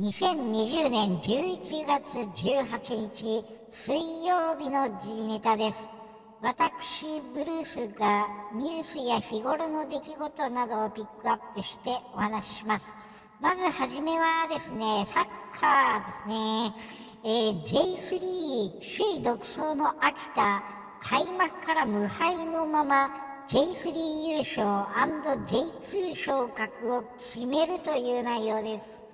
2020年11月18日水曜日の時事ネタです。私、ブルースがニュースや日頃の出来事などをピックアップしてお話しします。まずはじめはですね、サッカーですね。えー、J3 首位独走の秋田、開幕から無敗のまま J3 優勝 &J2 昇格を決めるという内容です。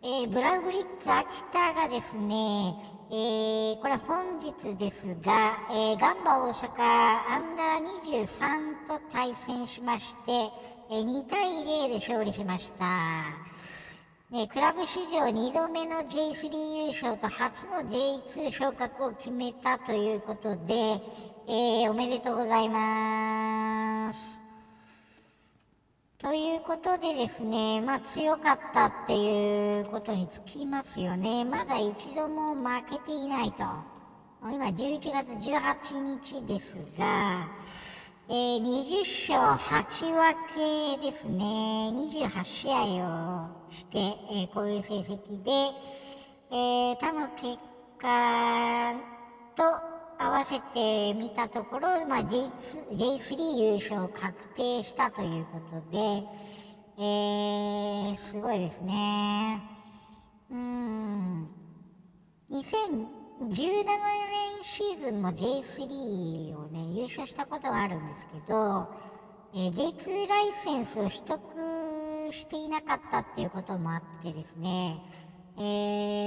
えー、ブラウブリッツ秋田がですね、えー、これ本日ですが、えー、ガンバ大阪アンダー23と対戦しまして、えー、2対0で勝利しました。ね、クラブ史上2度目の J3 優勝と初の J2 昇格を決めたということで、えー、おめでとうございます。ということでですね、まあ強かったっていうことにつきますよね。まだ一度も負けていないと。今11月18日ですが、えー、20勝8分けですね。28試合をして、えー、こういう成績で、えー、他の結果と合わせてみたところ、まあ、J2 J3 優勝確定したということで、えー、すごいですね。うん。2017年シーズンも J3 をね、優勝したことがあるんですけど、えー、J2 ライセンスを取得していなかったっていうこともあってですね、え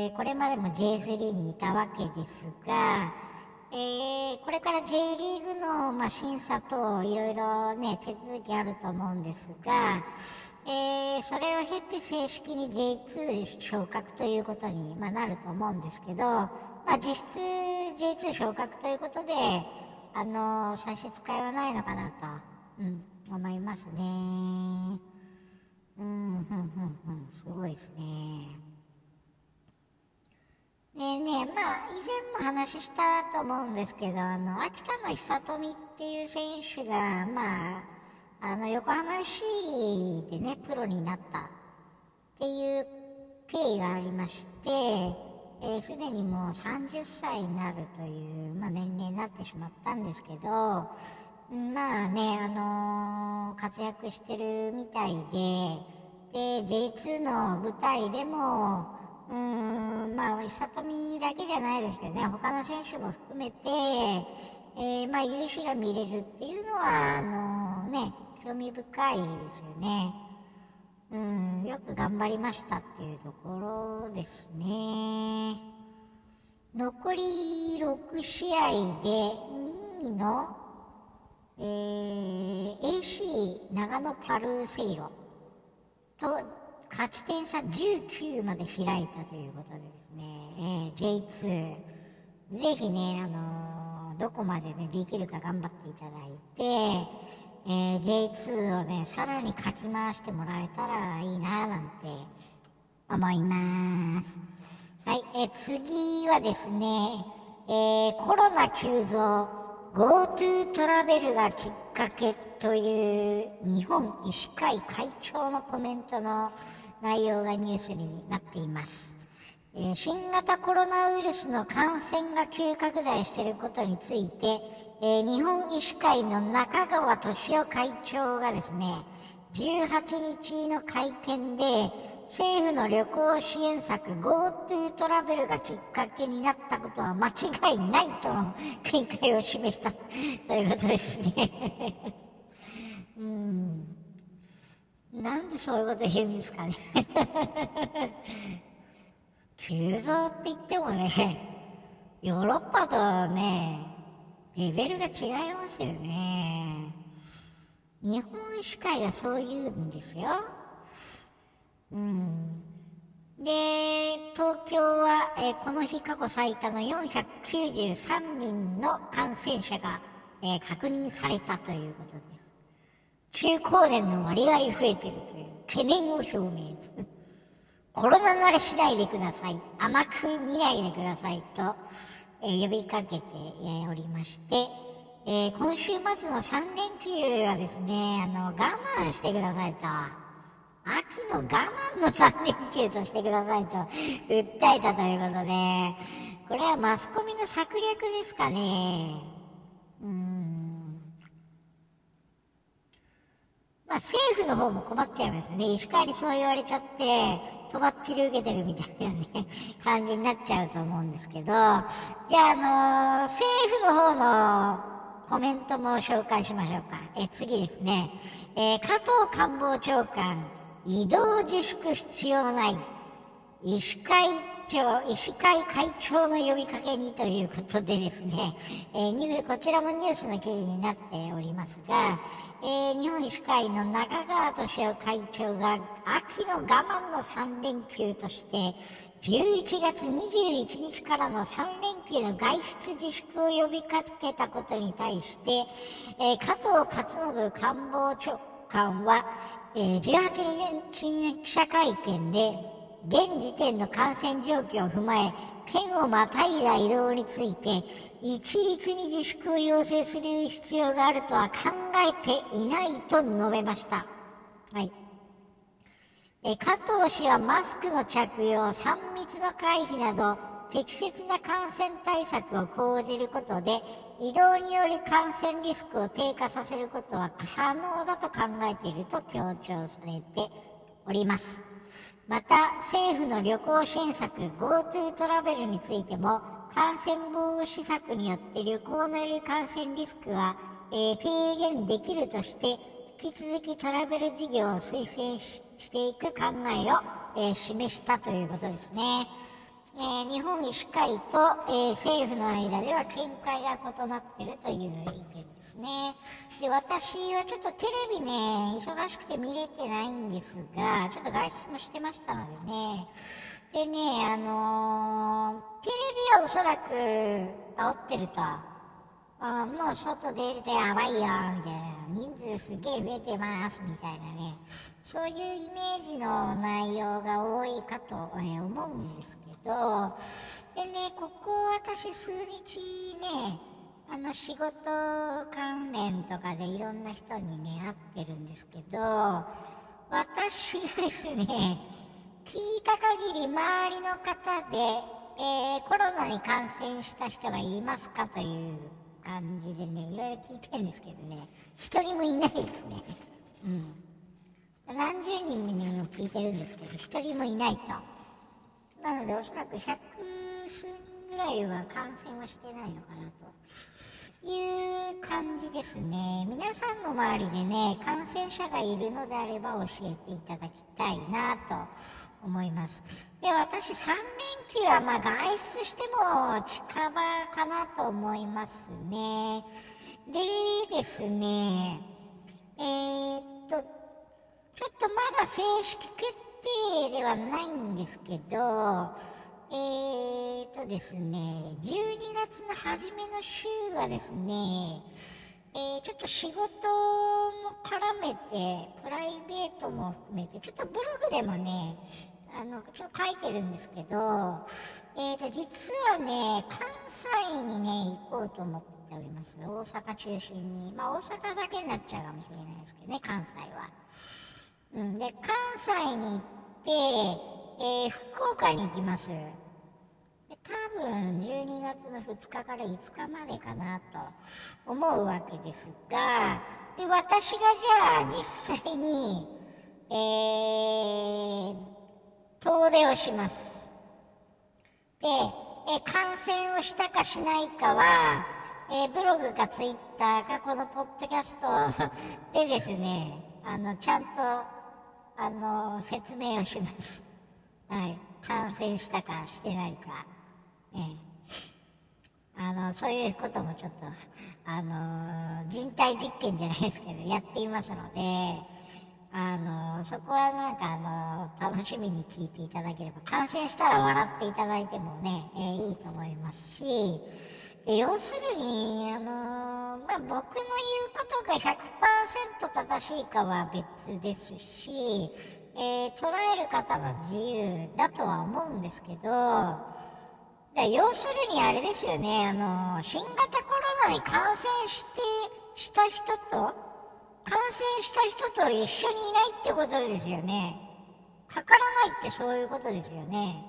ー、これまでも J3 にいたわけですが、えー、これから J リーグの、まあ、審査といろいろね、手続きあると思うんですが、えー、それを経て正式に J2 昇格ということに、まあ、なると思うんですけど、まあ、実質 J2 昇格ということで、あの差し支えはないのかなと、うん、思いますね。うん、ふんふんふん、すごいですね。ねね、まあ、以前も話したと思うんですけど、あの、秋田の久富っていう選手が、まあ、あの、横浜 FC でね、プロになったっていう経緯がありまして、えー、すでにもう30歳になるという、まあ、年齢になってしまったんですけど、まあね、あのー、活躍してるみたいで、で、J2 の舞台でも、うーん、まあ、久富だけじゃないですけどね、他の選手も含めて、えー、まあ、勇姿が見れるっていうのは、あのー、ね、興味深いですよね。うん、よく頑張りましたっていうところですね。残り6試合で2位の、えー、AC 長野パルセイロと勝ち点差19まで開いたということでですね、えー、J2、ぜひね、あのー、どこまでね、できるか頑張っていただいて、えー、J2 をね、さらにかき回してもらえたらいいなぁなんて思います。はい、えー、次はですね、えー、コロナ急増、GoTo トラベルがきっかけという日本医師会会長のコメントの内容がニュースになっています。えー、新型コロナウイルスの感染が急拡大していることについて、えー、日本医師会の中川俊夫会長がですね、18日の会見で、政府の旅行支援策 GoTo トラベルがきっかけになったことは間違いないとの見解を示したということですね。うん。なんでそういうこと言うんですかね。急増って言ってもね、ヨーロッパとね、レベルが違いますよね。日本医師会がそう言うんですよ。うん。で、東京は、えー、この日過去最多の493人の感染者が、えー、確認されたということです。中高年の割合増えてるという懸念を表明。コロナ慣れしないでください。甘く見ないでくださいと、えー、呼びかけて、えー、おりまして、えー、今週末の3連休はですね、あの、我慢してくださいと。秋の我慢の3連休としてくださいと 訴えたということで、これはマスコミの策略ですかね。うん。まあ政府の方も困っちゃいますよね。石川にそう言われちゃって、とばっちり受けてるみたいなね、感じになっちゃうと思うんですけど、じゃああの、政府の方のコメントも紹介しましょうか。え、次ですね。えー、加藤官房長官、移動自粛必要ない。医師会長、医師会会長の呼びかけにということでですね、えー、こちらもニュースの記事になっておりますが、えー、日本医師会の中川俊夫会長が秋の我慢の3連休として、11月21日からの3連休の外出自粛を呼びかけたことに対して、えー、加藤勝信官房長官は、えー、18日に記者会見で、現時点の感染状況を踏まえ、県をまたいだ移動について、一律に自粛を要請する必要があるとは考えていないと述べました。はい。え加藤氏はマスクの着用、3密の回避など、適切な感染対策を講じることで、移動により感染リスクを低下させることは可能だと考えていると強調されております。また、政府の旅行支援策 GoTo トラベルについても、感染防止策によって旅行のより感染リスクは、えー、低減できるとして、引き続きトラベル事業を推薦していく考えを、えー、示したということですね。えー、日本医師会と、え、政府の間では見解が異なっているという意見ですね。で、私はちょっとテレビね、忙しくて見れてないんですが、ちょっと外出もしてましたのでね。でね、あのー、テレビはおそらく煽ってると、あもう外出るとやばいよ、みたいな。人数すげえ増えてます、みたいなね。そういうイメージの内容が多いかと、思うんですけど、でね、ここ私数日ね、あの仕事関連とかでいろんな人にね、会ってるんですけど、私がですね、聞いた限り周りの方で、えー、コロナに感染した人がいますかという感じでね、いろいろ聞いてるんですけどね、一人もいないですね。うん。何十人にも聞いてるんですけど、一人もいないと。なので、おそらく百数人ぐらいは感染はしてないのかなという感じですね。皆さんの周りでね、感染者がいるのであれば教えていただきたいなと思います。で、私3連休はまあ外出しても近場かなと思いますね。でですね、えー、っと、ちょっとまだ正式決定ではないんですけど、えーとですね、12月の初めの週はですね、えー、ちょっと仕事も絡めて、プライベートも含めて、ちょっとブログでもね、あの、ちょっと書いてるんですけど、えーと、実はね、関西にね、行こうと思っております。大阪中心に。まあ、大阪だけになっちゃうかもしれないですけどね、関西は。うん、で、関西に行って、えー、福岡に行きます。多分、12月の2日から5日までかなと思うわけですが、で、私がじゃあ実際に、えー、遠出をします。で、え感染をしたかしないかは、え、ブログかツイッターかこのポッドキャストでですね、あの、ちゃんとあの、説明をします。はい。感染したかしてないか。ええ。あの、そういうこともちょっと、あの、人体実験じゃないですけど、やっていますので、あの、そこはなんかあの、楽しみに聞いていただければ、感染したら笑っていただいてもね、えー、いいと思いますし、で要するに、あのまあ、僕の言うことが100%正しいかは別ですし、えー、捉える方の自由だとは思うんですけど、要するにあれですよね、あの新型コロナに感染して、した人と、感染した人と一緒にいないってことですよね。かからないってそういうことですよね。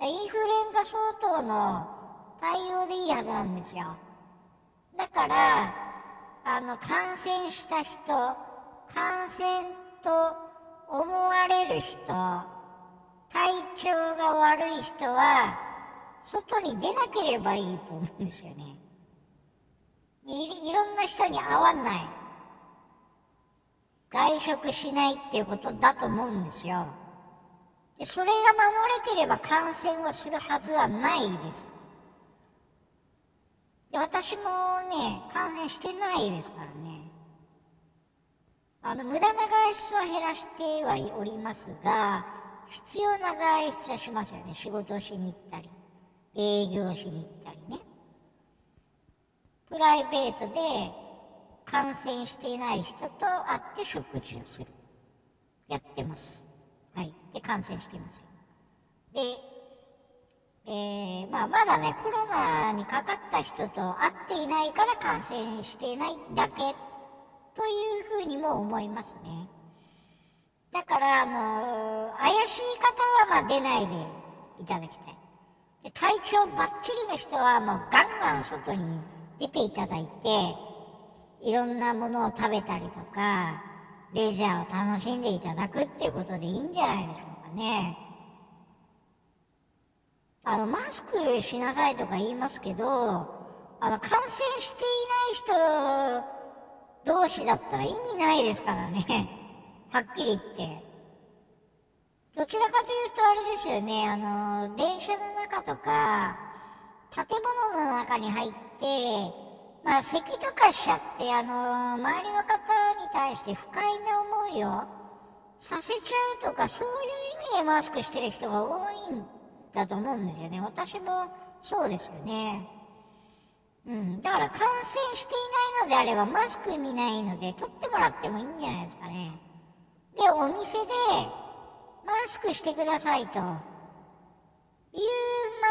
インフルエンザ相当の対応でいいはずなんですよ。だから、あの、感染した人、感染と思われる人、体調が悪い人は、外に出なければいいと思うんですよね。いいろんな人に会わない。外食しないっていうことだと思うんですよ。でそれが守れてれば感染はするはずはないです。で私もね、感染してないですからね。あの、無駄な外出は減らしてはおりますが、必要な外出はしますよね。仕事をしに行ったり、営業しに行ったりね。プライベートで感染していない人と会って食事をする。やってます。はい。で、感染していません。で、えー、まあ、まだね、コロナにかかった人と会っていないから感染していないだけというふうにも思いますね。だから、あのー、怪しい方はまあ出ないでいただきたい。で体調バッチリの人はもうガンガン外に出ていただいて、いろんなものを食べたりとか、レジャーを楽しんでいただくっていうことでいいんじゃないでしょうかね。あの、マスクしなさいとか言いますけど、あの、感染していない人同士だったら意味ないですからね。はっきり言って。どちらかというとあれですよね、あの、電車の中とか、建物の中に入って、まあ、咳とかしちゃって、あの、周りの方に対して不快な思いをさせちゃうとか、そういう意味でマスクしてる人が多いんだと思うんですよね。私もそうですよね。うん。だから感染していないのであればマスク見ないので取ってもらってもいいんじゃないですかね。で、お店でマスクしてくださいという、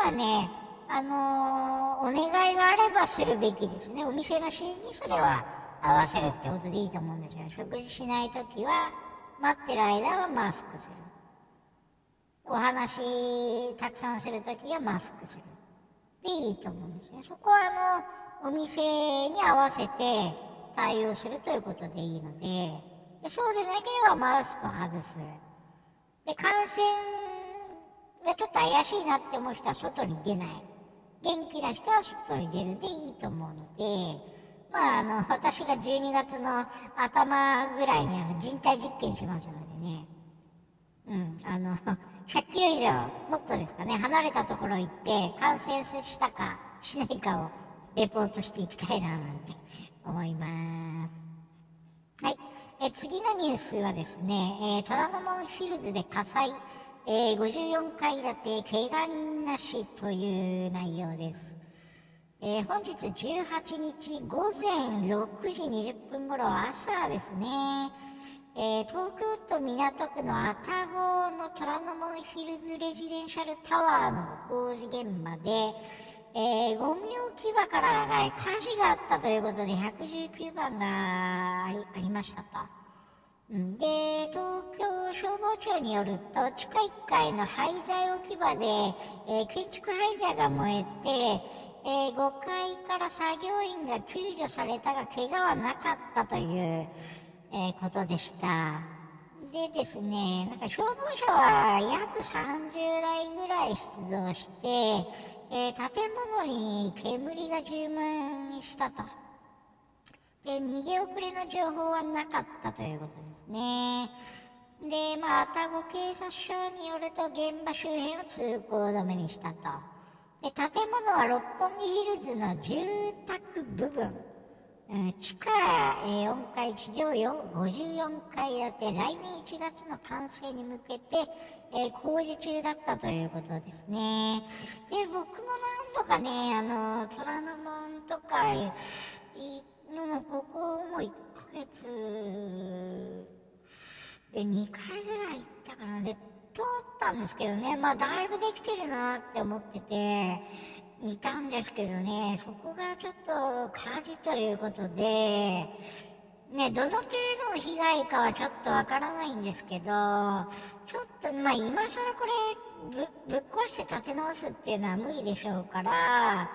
まあね、あのー、お願いがあればするべきですね。お店の指示にそれは合わせるってことでいいと思うんですよ。食事しないときは、待ってる間はマスクする。お話たくさんするときはマスクする。でいいと思うんですね。そこはあの、お店に合わせて対応するということでいいので、でそうでなければマスクを外す。で、感染がちょっと怪しいなって思う人は外に出ない。元気な人は外に出るでいいと思うので、まあ、あの、私が12月の頭ぐらいにあの人体実験しますのでね。うん、あの、100キロ以上、もっとですかね、離れたところ行って感染したかしないかをレポートしていきたいななんて思います。はい。え次のニュースはですね、え、虎ノ門ヒルズで火災、えー、54階建て、怪我人なしという内容です。えー、本日18日午前6時20分頃朝ですね、えー、東京都港区の愛宕の虎ノ門ヒルズレジデンシャルタワーの工事現場で、えー、ゴミ置き場から火事があったということで119番がありましたと。で、東京消防庁によると、地下1階の廃材置き場で、えー、建築廃材が燃えて、えー、5階から作業員が救助されたが、怪我はなかったという、えー、ことでした。でですね、なんか消防車は約30台ぐらい出動して、え、建物に煙が充満したと。で、逃げ遅れの情報はなかったということですね。で、まあ、愛宕警察署によると現場周辺を通行止めにしたと。で、建物は六本木ヒルズの住宅部分。地下4階、地上54階建て、来年1月の完成に向けて、えー、工事中だったということですね。で、僕も何度かね、あの、虎ノ門とか1ヶ月で2回ぐらい行ったかな。で、通ったんですけどね、まあだいぶできてるなって思ってて、いたんですけどね、そこがちょっと火事ということで、ね、どの程度の被害かはちょっとわからないんですけど、ちょっと、まあ今更これぶ、ぶっ壊して建て直すっていうのは無理でしょうから、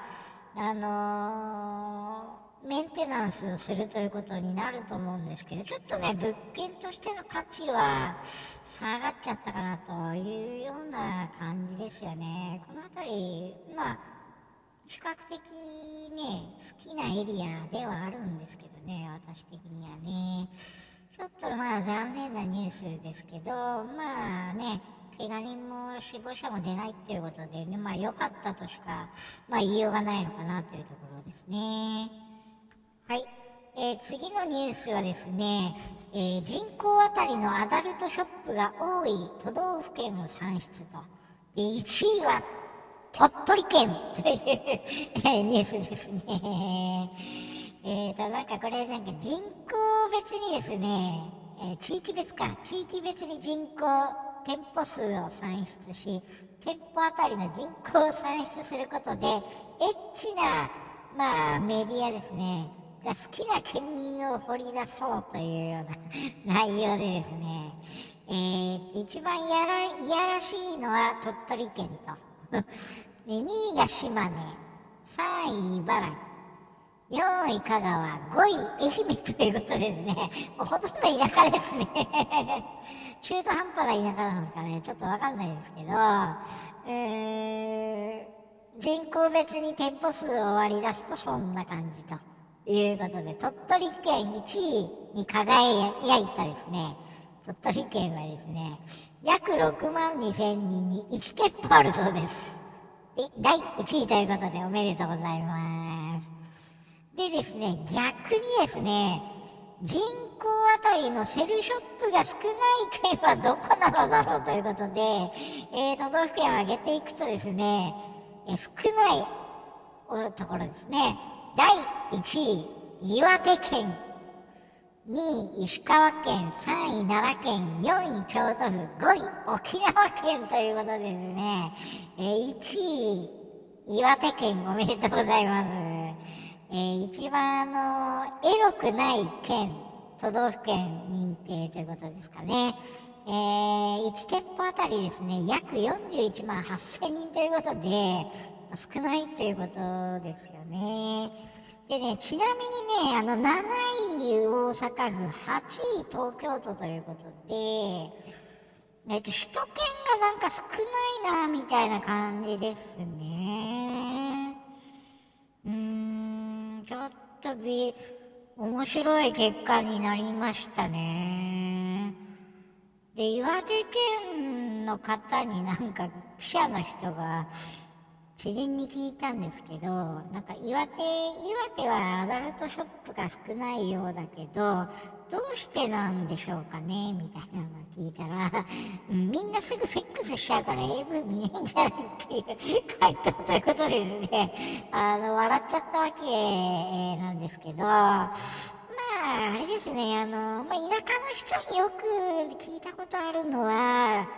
あのー、メンテナンスするということになると思うんですけど、ちょっとね、物件としての価値は下がっちゃったかなというような感じですよね。この辺り、まあ、比較的ね、好きなエリアではあるんですけどね、私的にはね。ちょっとまあ残念なニュースですけど、まあね、怪我人も死亡者も出ないっていうことで、ね、まあ良かったとしか、まあ言いようがないのかなというところですね。はい。えー、次のニュースはですね、えー、人口あたりのアダルトショップが多い都道府県を算出と。で、1位は鳥取県というニュースですね。えーと、なんかこれなんか人口別にですね、えー、地域別か、地域別に人口、店舗数を算出し、店舗あたりの人口を算出することで、エッチな、まあ、メディアですね、が好きな県民を掘り出そうというような内容でですね、えー、一番やら、いやらしいのは鳥取県と。で2位が島根、3位茨城、4位香川、5位愛媛ということですね。もうほとんど田舎ですね。中途半端な田舎なんですかね。ちょっとわかんないですけど、えー、人口別に店舗数を割り出すとそんな感じということで、鳥取県1位に輝いたですね、鳥取県はですね、約6万2千人に1店舗あるそうです。で、第1位ということでおめでとうございます。でですね、逆にですね、人口あたりのセルショップが少ない県はどこなのだろうということで、えー、都道府県を挙げていくとですね、え少ないところですね。第1位、岩手県2位石川県、3位奈良県、4位京都府、5位沖縄県ということですね、えー、1位岩手県おめでとうございます。えー、一番あの、エロくない県、都道府県認定ということですかね。えー、1店舗あたりですね、約41万8000人ということで、少ないということですよね。でね、ちなみにね、あの、7位大阪府、8位東京都ということで、えっと、首都圏がなんか少ないな、みたいな感じですね。うーん、ちょっとび、面白い結果になりましたね。で、岩手県の方になんか記者の人が、知人に聞いたんですけど、なんか岩手、岩手はアダルトショップが少ないようだけど、どうしてなんでしょうかねみたいなのを聞いたら、みんなすぐセックスしちゃうから AV 見ないんじゃないっていう回答ということですね。あの、笑っちゃったわけなんですけど、まあ、あれですね、あの、まあ、田舎の人によく聞いたことあるのは、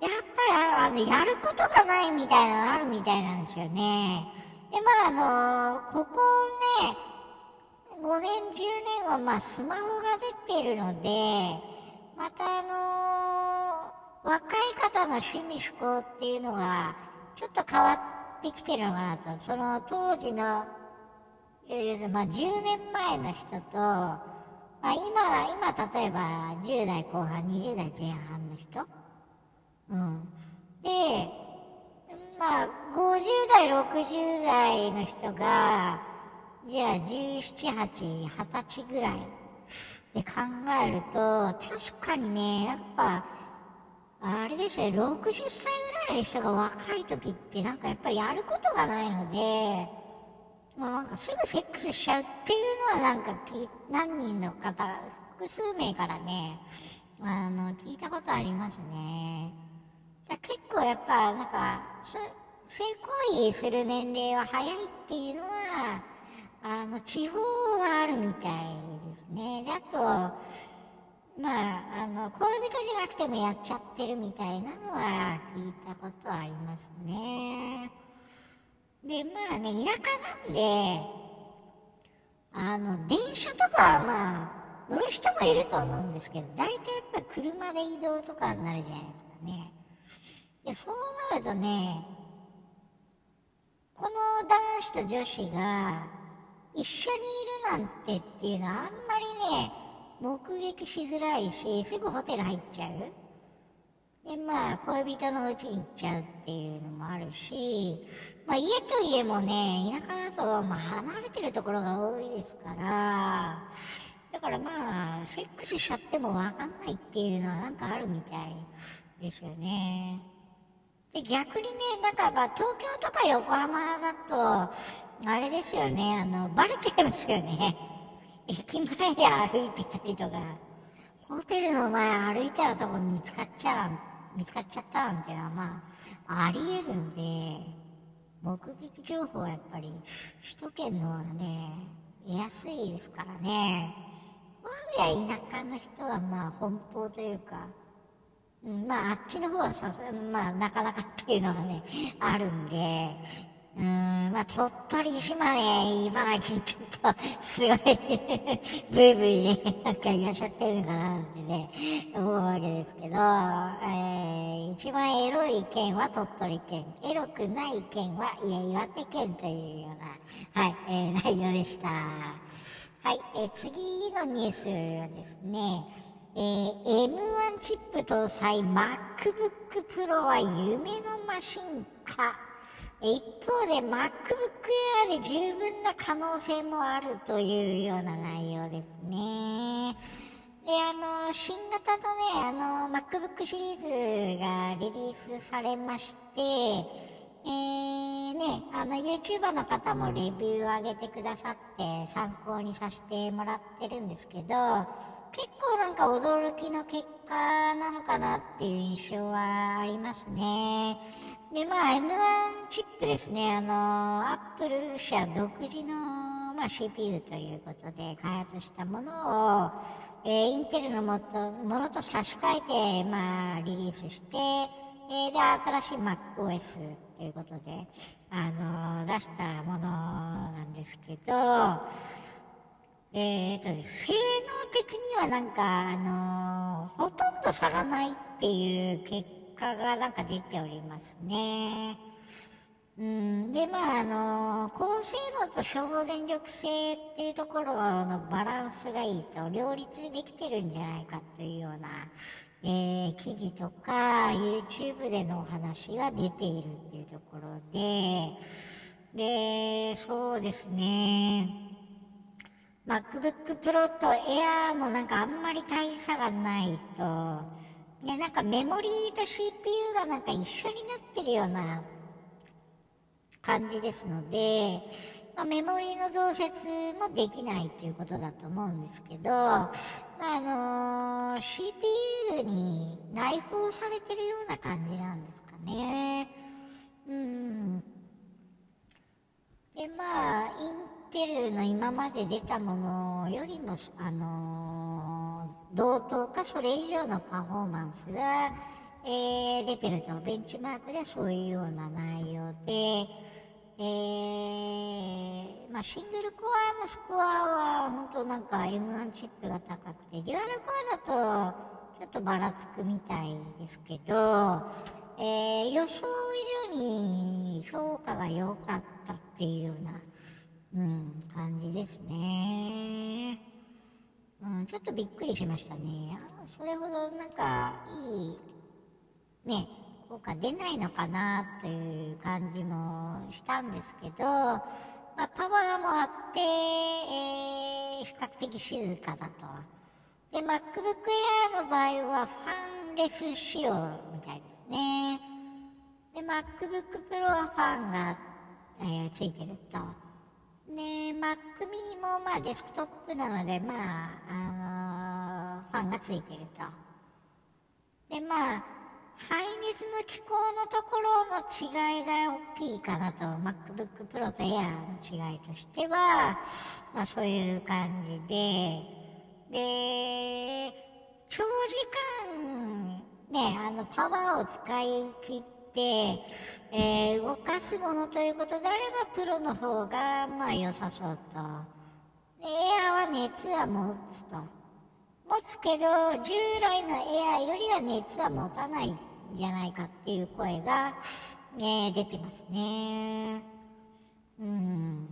やっぱりあの、やることがないみたいなのあるみたいなんですよね。で、まああの、ここね、5年、10年はまあスマホが出てるので、またあの若い方の趣味嗜好っていうのがちょっと変わってきてるのかなと。その当時の、まあ10年前の人と、まあ今、今例えば10代後半、20代前半の人うん。で、まあ、50代、60代の人が、じゃあ17、8、20歳ぐらいで考えると、確かにね、やっぱ、あれですよ、60歳ぐらいの人が若い時ってなんかやっぱりやることがないので、まあなんかすぐセックスしちゃうっていうのはなんか何人の方、複数名からね、あの、聞いたことありますね。結構やっぱなんか性行為する年齢は早いっていうのはあの地方はあるみたいですねであとまああの恋人じゃなくてもやっちゃってるみたいなのは聞いたことありますねでまあね田舎なんであの電車とかはまあ乗る人もいると思うんですけど、大体やっぱ車で移動とかになるじゃないですかね。で、そうなるとね、この男子と女子が一緒にいるなんてっていうのはあんまりね、目撃しづらいし、すぐホテル入っちゃう。で、まあ、恋人の家に行っちゃうっていうのもあるし、まあ、家と家もね、田舎だと、まあ、離れてるところが多いですから、だからまあ、セックスしちゃってもわかんないっていうのはなんかあるみたいですよね。で、逆にね、なんかまあ、東京とか横浜だと、あれですよね、あの、バレちゃいますよね。駅前で歩いてたりとか、ホテルの前歩いたらとこ見つかっちゃう、見つかっちゃったなんていうのはまあ、あり得るんで、目撃情報はやっぱり首都圏の方がね、得やすいですからね。我が家田舎の人はまあ奔放というか、まああっちの方はさすがまあなかなかっていうのがね、あるんで、うん、まあ、鳥取島根、茨城、ちょっと、すごい ブイブイね、なんかいらっしゃってるのかなってね、思うわけですけど、えー、一番エロい県は鳥取県、エロくない県は、いや、岩手県というような、はい、えー、内容でした。はい、えー、次のニュースはですね、えー、M1 チップ搭載 MacBook Pro は夢のマシンか一方で MacBook Air で十分な可能性もあるというような内容ですね。で、あの、新型のね、あの、MacBook シリーズがリリースされまして、えー、ね、あの、YouTuber の方もレビューを上げてくださって参考にさせてもらってるんですけど、結構なんか驚きの結果なのかなっていう印象はありますね。で、まあ、M1 チップですね、あの、アップル社独自の、まあ、CPU ということで開発したものを、えー、インテルのもとものと差し替えて、まあ、リリースして、えー、で、新しい MacOS ということで、あの、出したものなんですけど、えっ、ー、と、性能的にはなんか、あの、ほとんど差がないっていう結果がなんか出ておりますね。うん、で、まあ、あの、高性能と省電力性っていうところのバランスがいいと両立できてるんじゃないかというような、えー、記事とか YouTube でのお話が出ているっていうところで、で、そうですね。MacBook Pro と Air もなんかあんまり大差がないと、で、なんかメモリーと CPU がなんか一緒になってるような感じですので、まあ、メモリーの増設もできないということだと思うんですけど、まあ、あのー、CPU に内包されてるような感じなんですかね。うん。で、まあ、インテルの今まで出たものよりも、あのー同等かそれ以上のパフォーマンスが、えー、出てると、ベンチマークでそういうような内容で、えー、まあ、シングルコアのスコアは本当なんか M1 チップが高くて、デュアルコアだとちょっとばらつくみたいですけど、えー、予想以上に評価が良かったっていうような、うん、感じですね。うん、ちょっとびっくりしましたね。それほどなんかいい、ね、効果出ないのかなという感じもしたんですけど、まあ、パワーもあって、えー、比較的静かだと。で、MacBook Air の場合はファンレス仕様みたいですね。で、MacBook Pro はファンがあっ、えー、ついてると。で、Mac mini もまあデスクトップなので、まあ、あのー、ファンがついてると。で、まあ、排熱の機構のところの違いが大きいかなと、MacBook Pro と Air の違いとしては、まあそういう感じで、で、長時間、ね、あの、パワーを使い切って、えー、動かすものということであれば、プロの方が、まあ良さそうと。エアは熱は持つと。持つけど、従来のエアよりは熱は持たないんじゃないかっていう声が、ね、出てますね。うん。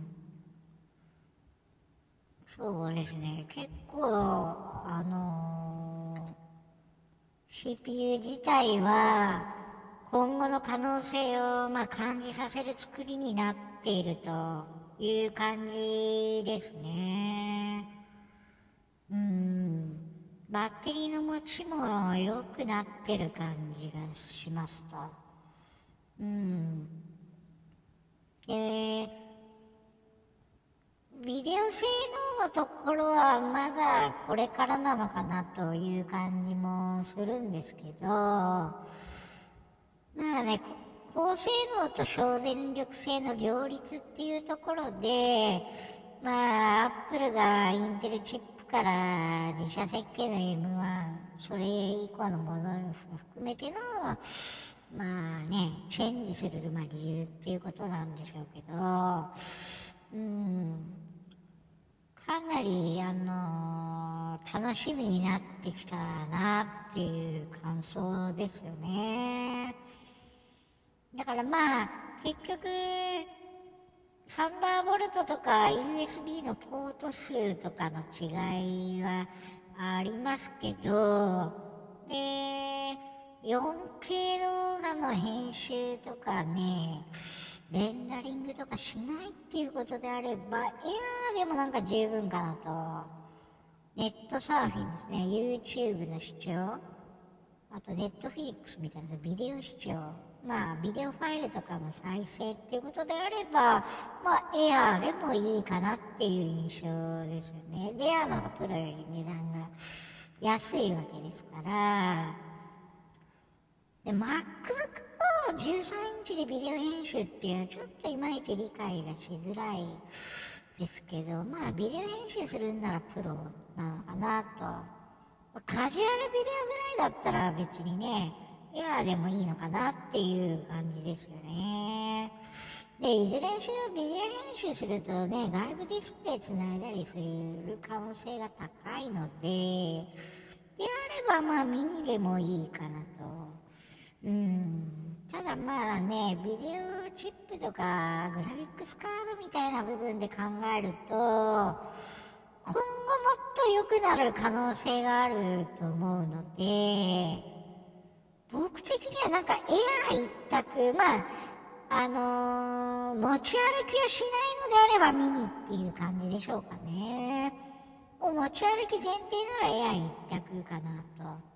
そうですね。結構、あのー、CPU 自体は、今後の可能性を、まあ、感じさせる作りになっているという感じですね。うん。バッテリーの持ちも良くなってる感じがしますと。うん。で、ビデオ性能のところはまだこれからなのかなという感じもするんですけど、まあね、高性能と省電力性の両立っていうところで、まあ、アップルがインテルチップから自社設計の M1、それ以降のものを含めての、まあね、チェンジする、ま、理由っていうことなんでしょうけど、うん、かなり、あのー、楽しみになってきたなっていう感想ですよね。だからまあ、結局、サンダーボルトとか USB のポート数とかの違いはありますけど、で、4K 動画の編集とかね、レンダリングとかしないっていうことであれば、エアーでもなんか十分かなと。ネットサーフィンですね、YouTube の視聴、あとネットフィリックスみたいなビデオ視聴、まあビデオファイルとかの再生っていうことであれば、まあエアーでもいいかなっていう印象ですよね。で、エアーの方がプロより値段が安いわけですから、で、MacBook を13インチでビデオ編集っていうのはちょっといまいち理解がしづらいですけど、まあビデオ編集するんならプロなのかなと。カジュアルビデオぐらいだったら別にね、エアーでもいいのかなっていう感じですよね。で、いずれにしろビデオ編集するとね、外部ディスプレイ繋いだりする可能性が高いので、であればまあミニでもいいかなと。うん。ただまあね、ビデオチップとかグラフィックスカードみたいな部分で考えると、今後もっと良くなる可能性があると思うので、僕的にはなんかエアー一択、まあ、あのー、持ち歩きをしないのであればミニっていう感じでしょうかね。もう持ち歩き前提ならエアー一択かなと。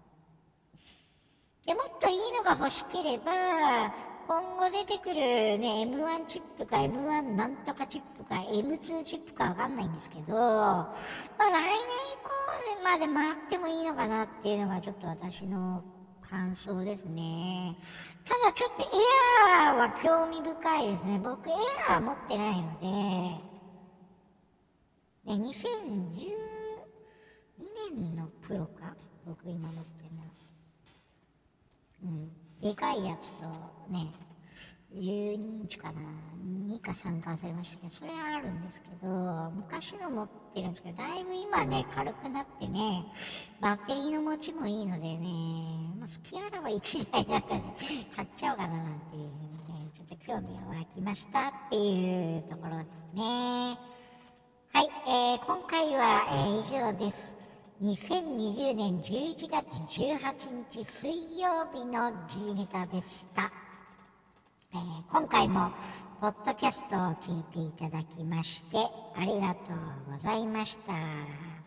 で、もっといいのが欲しければ、今後出てくるね、M1 チップか M1 なんとかチップか M2 チップかわかんないんですけど、まあ来年以降まで回ってもいいのかなっていうのがちょっと私の感想ですね。ただちょっとエアーは興味深いですね。僕エアー持ってないので、ね、2012年のプロか？僕今持ってるの。うん。でかいやつとね、12インチかな、2か3か忘れましたけど、それはあるんですけど、昔の持ってるんですけど、だいぶ今ね、軽くなってね、バッテリーの持ちもいいのでね、まあ、好きあらば1台だから買っちゃおうかななんていうふうにね、ちょっと興味が湧きましたっていうところですね。はい、えー、今回は、えー、以上です。2020年11月18日水曜日の G ネタでした。えー、今回も、ポッドキャストを聞いていただきまして、ありがとうございました。